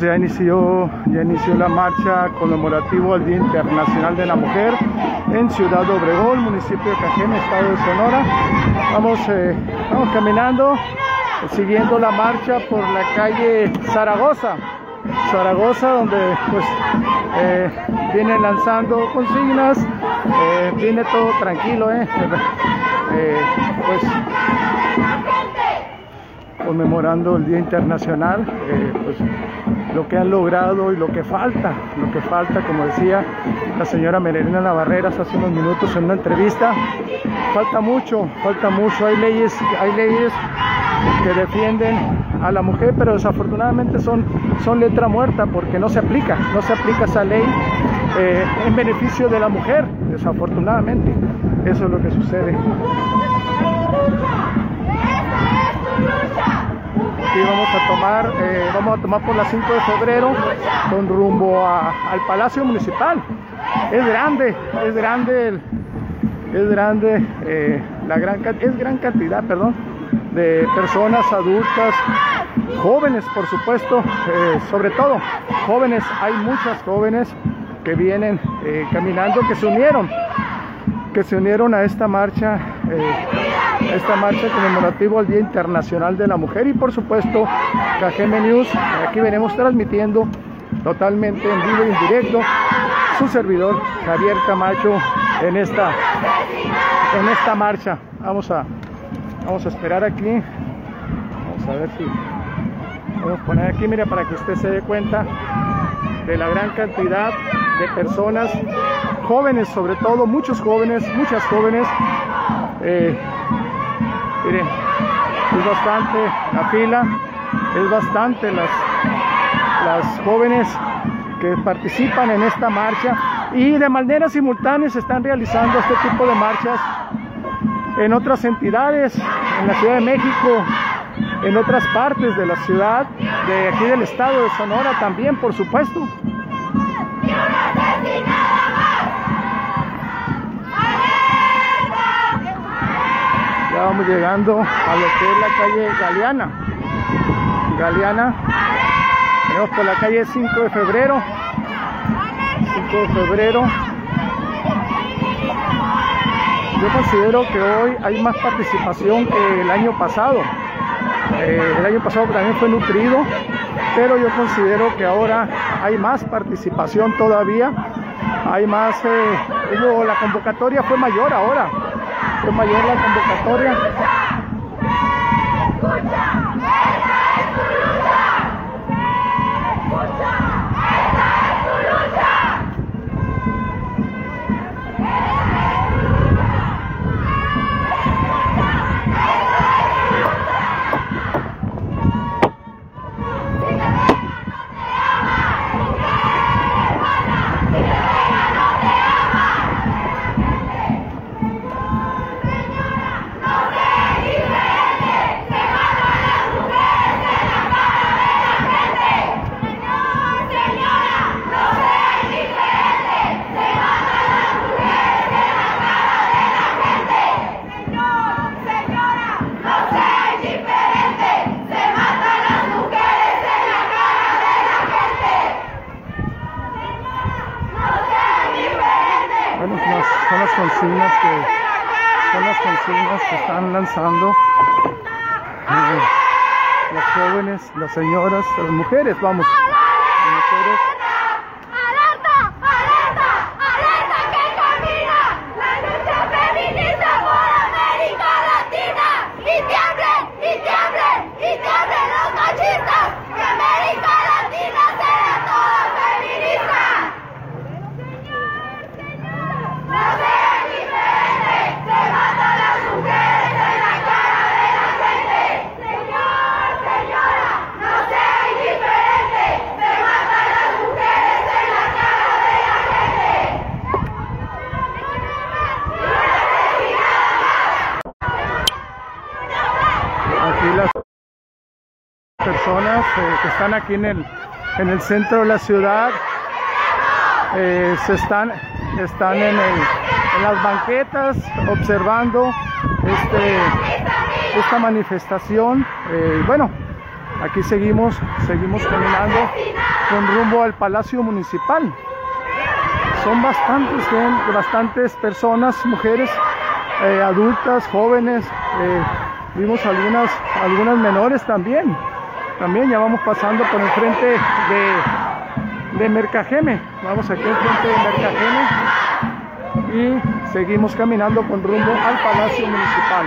amigos, ya inició, ya inició la marcha conmemorativa al Día Internacional de la Mujer en Ciudad Obregón, municipio de Cajeme, estado de Sonora. Vamos, eh, vamos caminando, siguiendo la marcha por la calle Zaragoza. Zaragoza, donde pues eh, vienen lanzando consignas, eh, viene todo tranquilo, eh, pues conmemorando el Día Internacional, pues lo que han logrado y lo que falta, lo que falta, como decía la señora Merelina Navarreras hace unos minutos en una entrevista, falta mucho, falta mucho, hay leyes, hay leyes que defienden a la mujer, pero desafortunadamente son, son letra muerta porque no se aplica, no se aplica esa ley eh, en beneficio de la mujer, desafortunadamente. Eso es lo que sucede. Aquí vamos a tomar, eh, vamos a tomar por la 5 de febrero con rumbo a- al Palacio Municipal. Es grande, es grande, el- es grande eh, la gran, es gran cantidad, perdón, de personas adultas, jóvenes, por supuesto, eh, sobre todo jóvenes. Hay muchas jóvenes que vienen caminando, que se unieron que se unieron a esta marcha, esta marcha conmemorativa al Día Internacional de la Mujer y por supuesto KGM News, aquí venimos transmitiendo totalmente en vivo y en directo su servidor Javier Camacho en esta en esta marcha. Vamos a vamos a esperar aquí. Vamos a ver si vamos a poner aquí, mira, para que usted se dé cuenta de la gran cantidad de personas, jóvenes sobre todo, muchos jóvenes, muchas jóvenes. Eh, miren, es bastante la fila, es bastante las, las jóvenes que participan en esta marcha y de manera simultánea se están realizando este tipo de marchas en otras entidades, en la Ciudad de México, en otras partes de la ciudad, de aquí del estado de Sonora también, por supuesto. Ya vamos llegando a lo que es la calle Galeana. Galeana. Venimos por la calle 5 de febrero. 5 de febrero. Yo considero que hoy hay más participación que el año pasado. Eh, el año pasado también fue nutrido, pero yo considero que ahora hay más participación todavía. Hay más, eh, la convocatoria fue mayor ahora. Mayor la convocatoria. Bueno, son las, son las consignas que son las consignas que están lanzando eh, las jóvenes, señoras, mujeres, vamos, las mujeres ¡Alerta! ¡Alerta! ¡Alerta que camina! ¡La lucha feminista por América Latina! ¡Y tiemble! ¡Y tiemble! ¡Y tiemble los machistas! ¡Que América Latina sea toda feminista! ¡No sean diferentes! ¡Se matan las mujeres en la cara de la gente! ¡Señor, señora! ¡No sean diferentes! ¡Se matan las mujeres en la cara de la gente! aquí las personas eh, que están aquí en el, en el centro de la ciudad eh, se están, están en, el- en las banquetas observando este, esta manifestación. Eh, bueno, aquí seguimos, seguimos caminando. con rumbo al Palacio Municipal. Son bastantes, bastantes personas, mujeres, eh, adultas, jóvenes, vimos algunas, algunas menores también. También ya vamos pasando por el frente de, de Mercajeme. Vamos aquí enfrente de Mercajeme y seguimos caminando con rumbo al Palacio Municipal.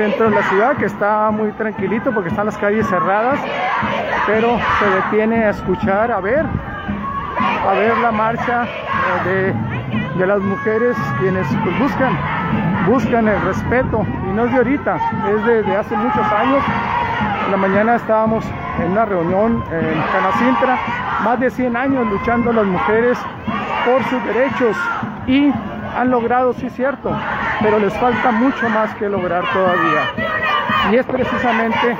Centro de la ciudad que está muy tranquilito porque están las calles cerradas pero se detiene a escuchar a ver a ver la marcha eh, de, las mujeres quienes pues, buscan buscan el respeto. Y no es de ahorita es desde hace muchos años. En la mañana estábamos en una reunión en Canacintra más de 100 años luchando las mujeres por sus derechos y han logrado, sí cierto, pero les falta mucho más que lograr todavía. Y es precisamente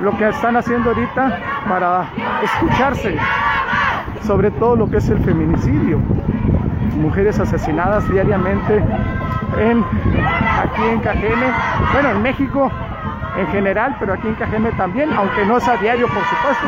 lo que están haciendo ahorita para escucharse sobre todo lo que es el feminicidio. Mujeres asesinadas diariamente en, aquí en Cajeme, bueno, en México en general, pero aquí en Cajeme también, aunque no es a diario, por supuesto.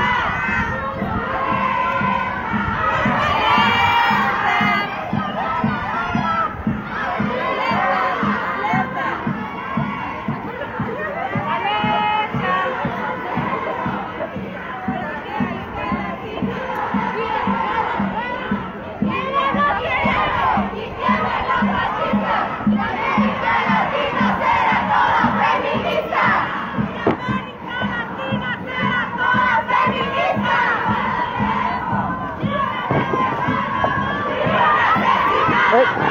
Right?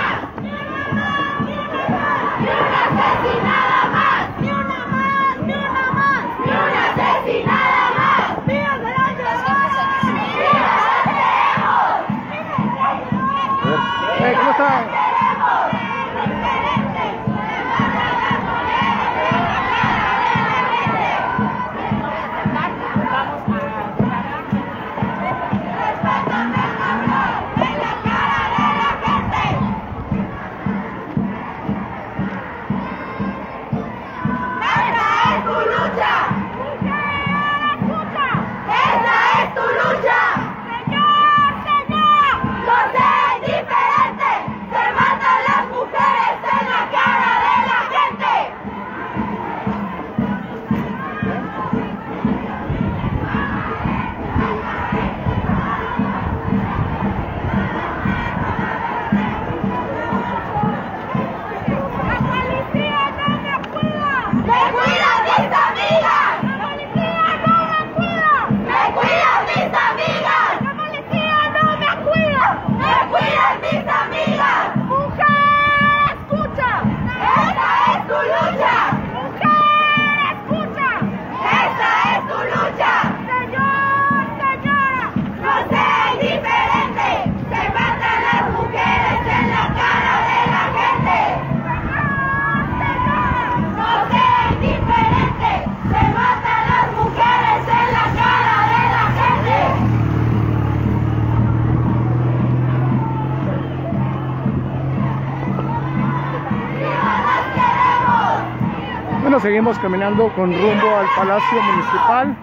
Seguimos caminando con rumbo al Palacio Municipal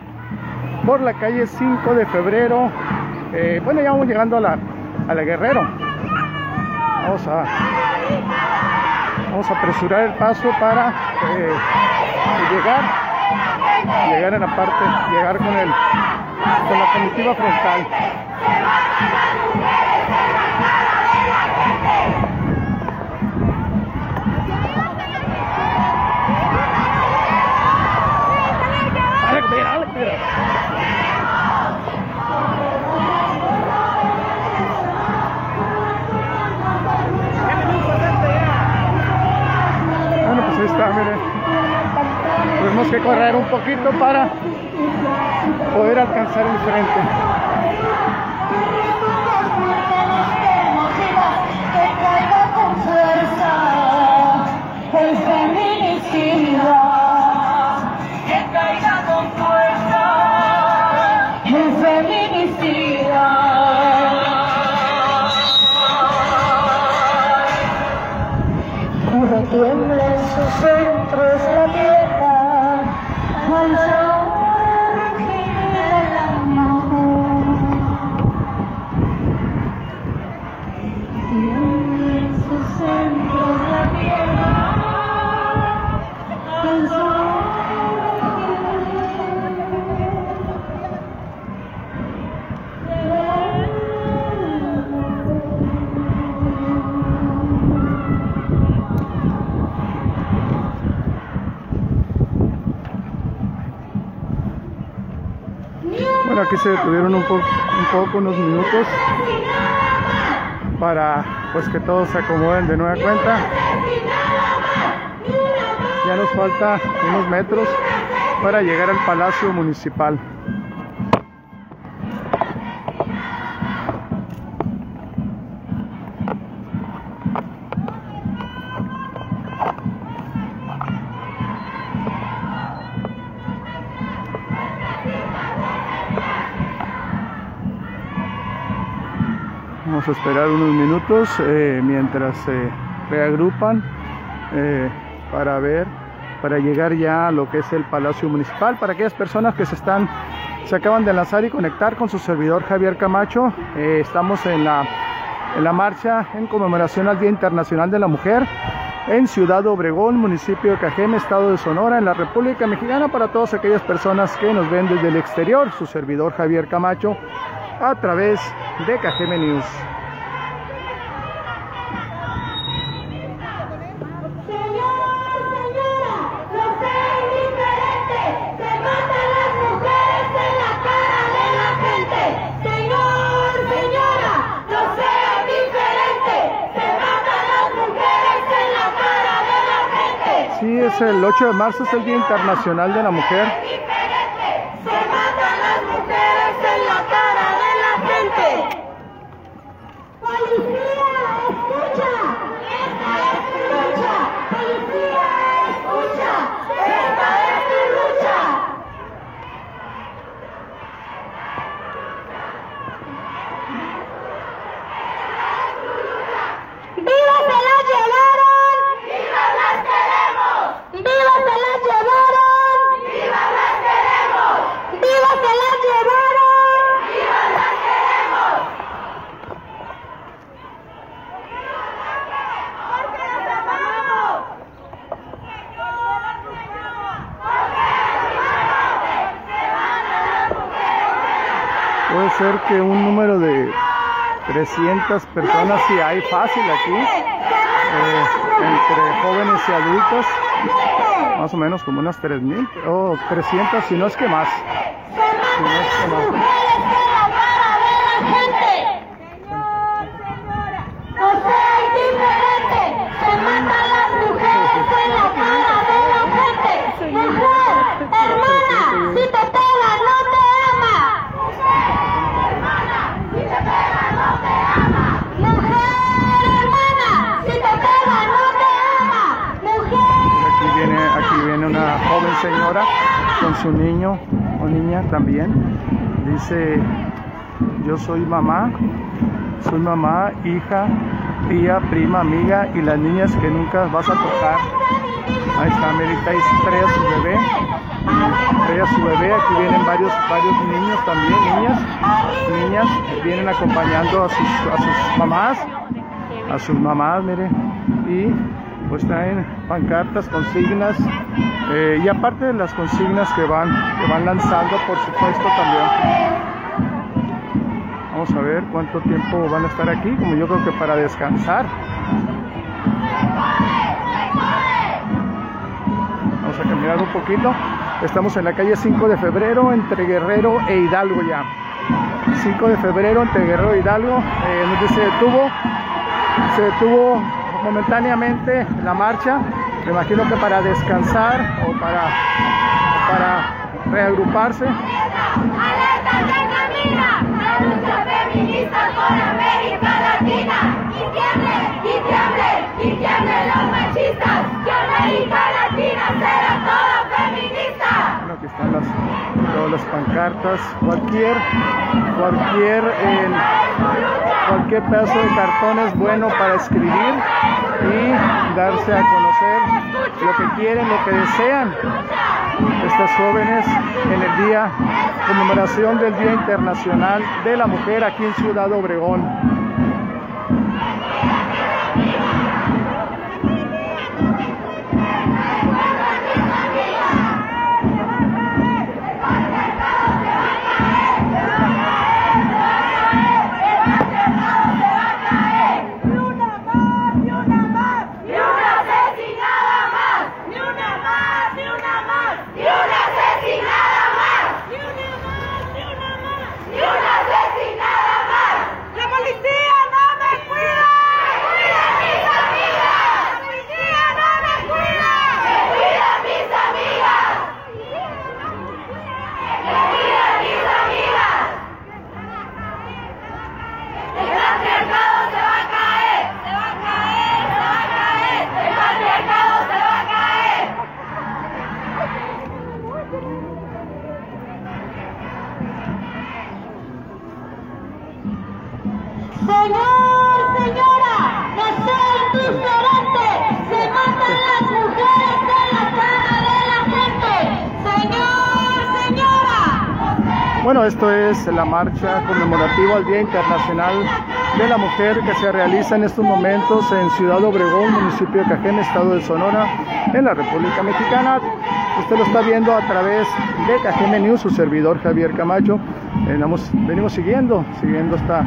por la calle 5 de febrero. Eh, bueno, ya vamos llegando a la, a la Guerrero. Vamos a, Vamos a apresurar el paso para eh, llegar, llegar en la parte, llegar con el, con la comitiva frontal. Correr un poquito para poder alcanzar el frente. Aquí se detuvieron un, po- un poco, unos minutos, para pues que todos se acomoden de nueva cuenta. Ya nos falta unos metros para llegar al Palacio Municipal. Vamos a esperar unos minutos eh, mientras se reagrupan eh, para ver, para llegar ya a lo que es el Palacio Municipal. Para aquellas personas que se están, se acaban de lanzar y conectar con su servidor Javier Camacho, eh, estamos en la, en la marcha en conmemoración al Día Internacional de la Mujer en Ciudad Obregón, municipio de Cajeme, estado de Sonora, en la República Mexicana, para todas aquellas personas que nos ven desde el exterior, su servidor Javier Camacho, a través de Cajeme News. Es el 8 de marzo, es el Día Internacional de la Mujer. Indiferente, se matan las mujeres en la cara de la gente. Policía, escucha, esta es tu lucha. Policía, escucha, esta es tu lucha. ¡Viva se las llevaron! ¡Viva las queremos! ¡Viva se las llevaron! ¡Viva las queremos! ¡Viva se las llevaron! ¡Viva las queremos! ¡Porque las amamos! Puede ser que un número de 300 personas, si hay fácil aquí, eh, entre jóvenes y adultos, más o menos como unas 3.000 o 300, que más. Si no es que más. Dice, yo soy mamá, soy mamá, hija, tía, prima, amiga y las niñas que nunca vas a tocar. Ahí está, Merita, trae a su bebé, trae a su bebé, aquí vienen varios, varios niños también, niñas, niñas, vienen acompañando a sus, a sus mamás, a sus mamás, mire, y pues traen pancartas, consignas eh, y aparte de las consignas que van, que van lanzando, por supuesto también. Vamos a ver cuánto tiempo van a estar aquí, como yo creo que para descansar. Vamos a caminar un poquito. Estamos en la calle 5 de febrero entre Guerrero e Hidalgo ya. 5 de febrero entre Guerrero e Hidalgo, eh, donde se detuvo, se detuvo momentáneamente la marcha, me imagino que para descansar o para, para reagruparse. ¡Alerta que camina! La lucha feminista con América Latina. Y tiemble, y tiemble, y tiemble los machistas. Que América Latina será toda feminista. Bueno, aquí están las, todas las pancartas, cualquier, cualquier, eh, cualquier pedazo de cartón es bueno para escribir y darse a conocer lo que quieren, lo que desean estas jóvenes en el día conmemoración del Día Internacional de la Mujer aquí en Ciudad Obregón. Marcha conmemorativa al Día Internacional de la Mujer que se realiza en estos momentos en Ciudad Obregón, municipio de Cajeme, estado de Sonora, en la República Mexicana. Usted lo está viendo a través de Cajeme News, su servidor Javier Camacho. Venimos, venimos siguiendo, siguiendo esta,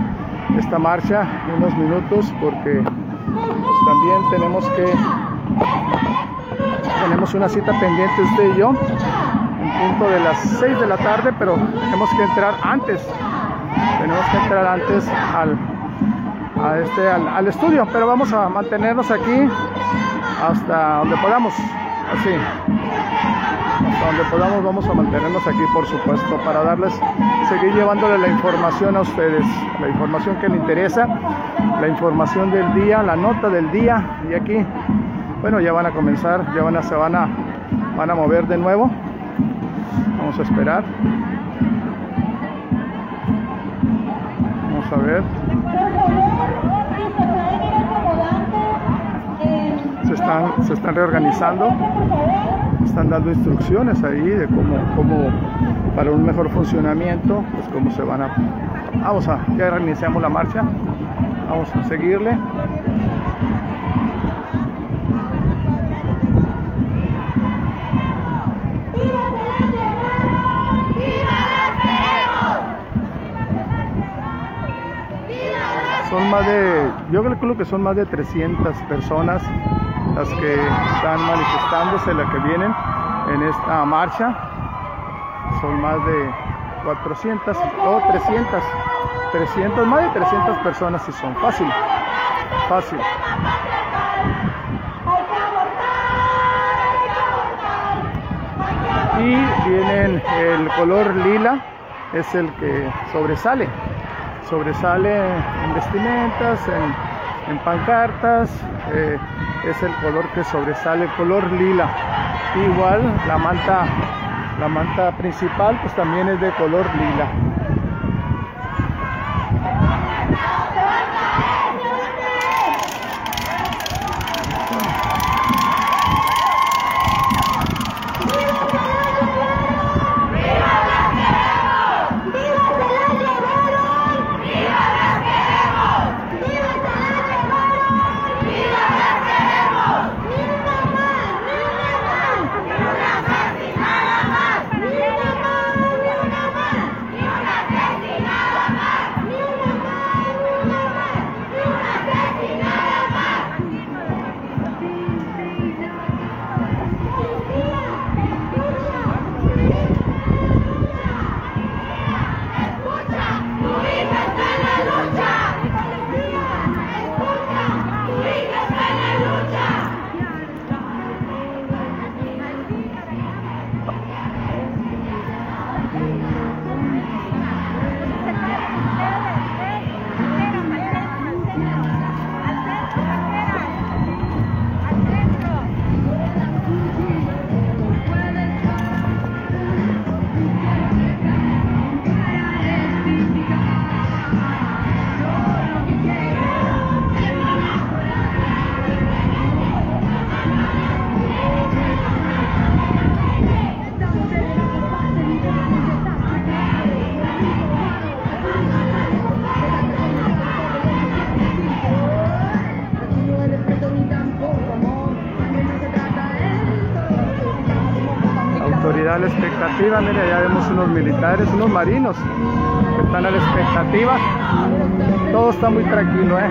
esta marcha unos minutos porque también tenemos que tenemos una cita pendiente usted y yo punto de las 6 de la tarde, pero tenemos que entrar antes. Tenemos que entrar antes al, a este, al, al estudio, pero vamos a mantenernos aquí hasta donde podamos. Así. Hasta donde podamos vamos a mantenernos aquí, por supuesto, para darles, seguir llevándole la información a ustedes, la información que les interesa, la información del día, la nota del día. Y aquí, bueno, ya van a comenzar, ya van a, se van a, van a mover de nuevo. Vamos a esperar. Vamos a ver. Se están, se están reorganizando. Están dando instrucciones ahí de cómo, cómo para un mejor funcionamiento, pues cómo se van a. Vamos a, ya reiniciamos la marcha. Vamos a seguirle. Más de, yo calculo que son más de 300 personas las que están manifestándose, las que vienen en esta marcha. Son más de 400 o 300, 300, más de 300 personas si son. Fácil, fácil. Y vienen el color lila, es el que sobresale sobresale en vestimentas, en, pancartas, eh, es el color que sobresale, el color lila. Igual la manta, la manta principal pues también es de color lila. Expectativa, mire, ya vemos unos militares, unos marinos que están a la expectativa. Todo está muy tranquilo, ¿eh?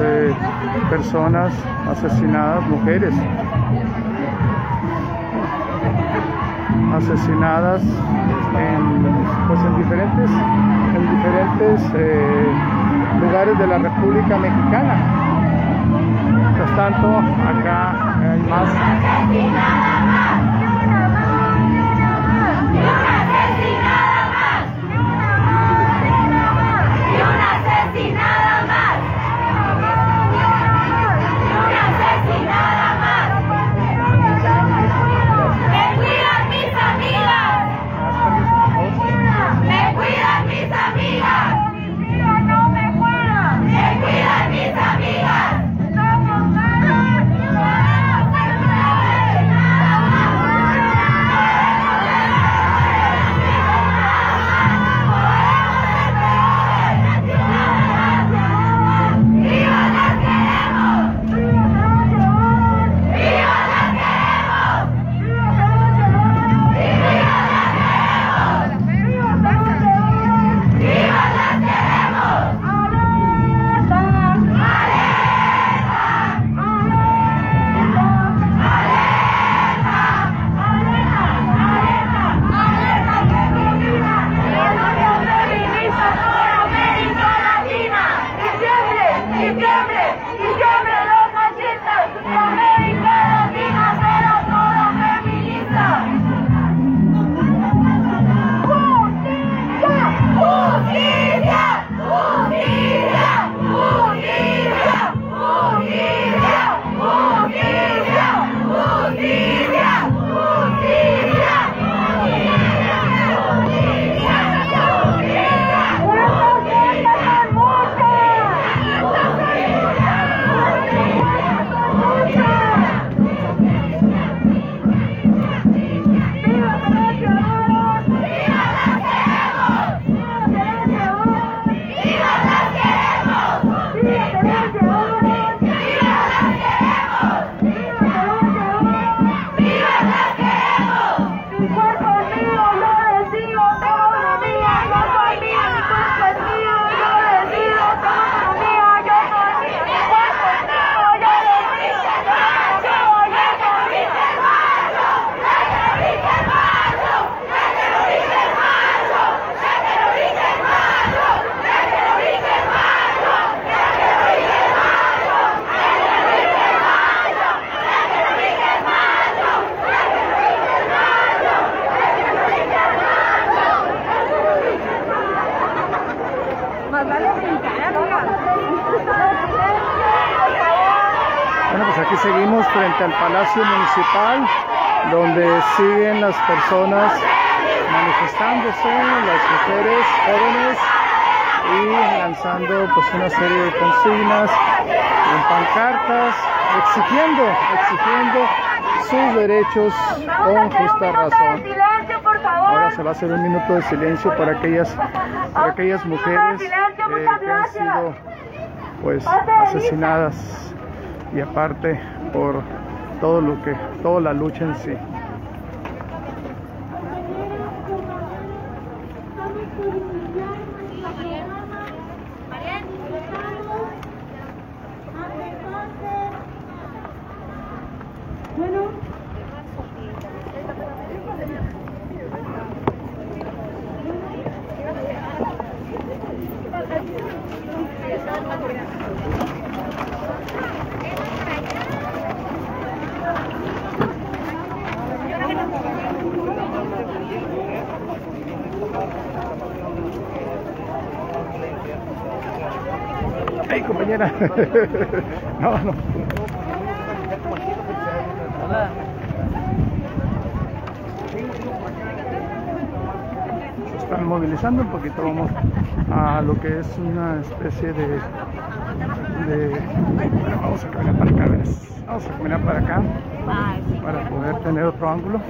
Eh, personas asesinadas, mujeres asesinadas en, pues en diferentes, en diferentes eh, lugares de la República Mexicana. Mientras tanto, acá hay más. Frente al Palacio Municipal, donde siguen las personas manifestándose, las mujeres jóvenes y lanzando pues una serie de consignas en pancartas, exigiendo, exigiendo sus derechos con justa razón. Ahora se va a hacer un minuto de silencio para aquellas, para aquellas mujeres eh, que han sido pues asesinadas y aparte por todo lo que, toda la lucha en sí. ¡Ay, compañera! no, no. Se están movilizando un poquito, vamos a lo que es una especie de... vamos a caminar para acá. Vamos a caminar para acá para poder tener otro ángulo.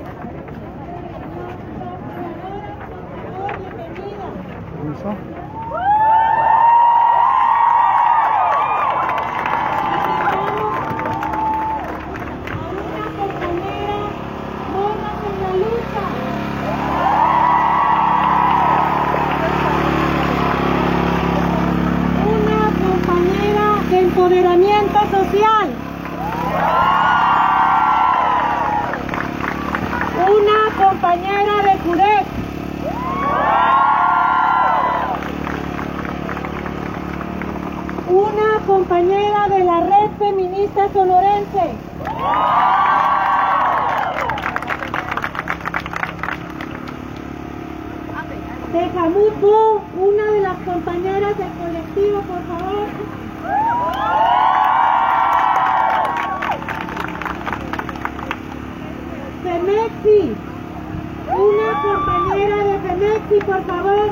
De Jamuco, una de las compañeras del colectivo, por favor. Femexi, una compañera de Femexi, por favor.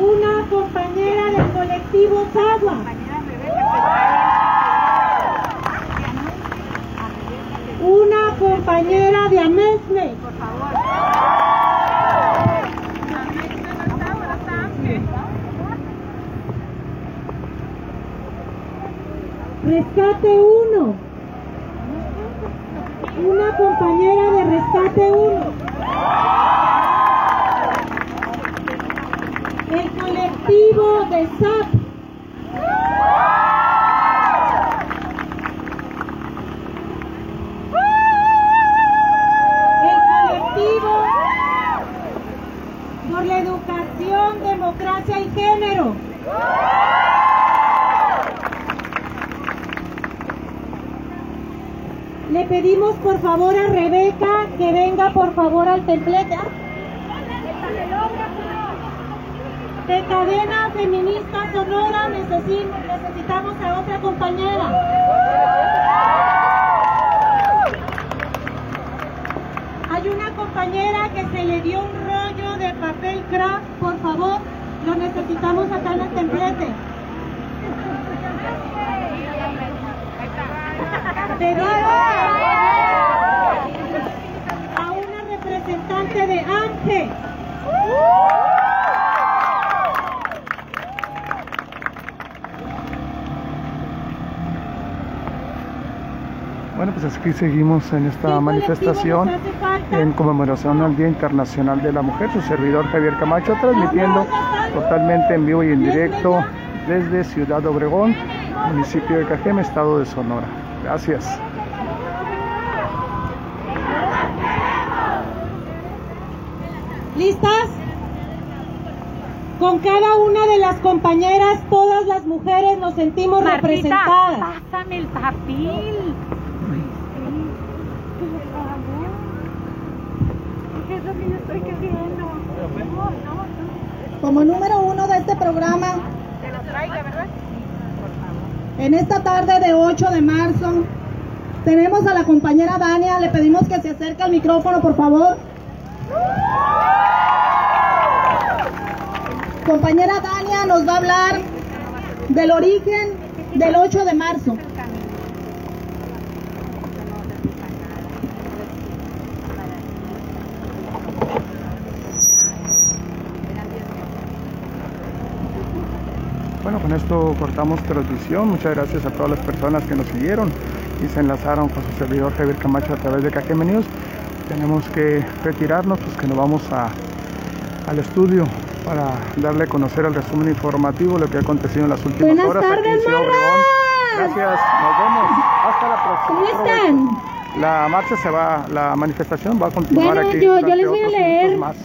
Una compañera del colectivo Sagua. Una compañera de Amesme. Rescate 1. Una compañera de Rescate 1. El colectivo de SAP. Democracia y género. Le pedimos por favor a Rebeca que venga por favor al templete. De cadena feminista sonora necesi- necesitamos a otra compañera. Hay una compañera que se le dio un rollo de papel craft, por favor, lo necesitamos acá en el templete. Pedimos a una representante de ANGE. Bueno, pues aquí seguimos en esta ¿Qué manifestación en conmemoración al Día Internacional de la Mujer. Su servidor Javier Camacho transmitiendo totalmente en vivo y en directo desde Ciudad Obregón, municipio de Cajeme, estado de Sonora. Gracias. ¿Listas? Con cada una de las compañeras, todas las mujeres nos sentimos representadas. pásame el papel. ¿Qué es lo que yo estoy queriendo? No, no. Como número uno de este programa, traiga, ¿verdad? En esta tarde de 8 de marzo tenemos a la compañera Dania, le pedimos que se acerque al micrófono, por favor. Compañera Dania nos va a hablar del origen del 8 de marzo. Bueno, con esto cortamos transmisión. Muchas gracias a todas las personas que nos siguieron y se enlazaron con su servidor Javier Camacho a través de KGM News. Tenemos que retirarnos, pues que nos vamos a, al estudio para darle a conocer el resumen informativo, lo que ha acontecido en las últimas Buenas horas aquí en tardes, Ciudad Obregón. morras. Gracias, nos vemos. Hasta la próxima. ¿Cómo están? La marcha se va, la manifestación va a continuar Bueno, aquí. yo- yo les voy a leer más.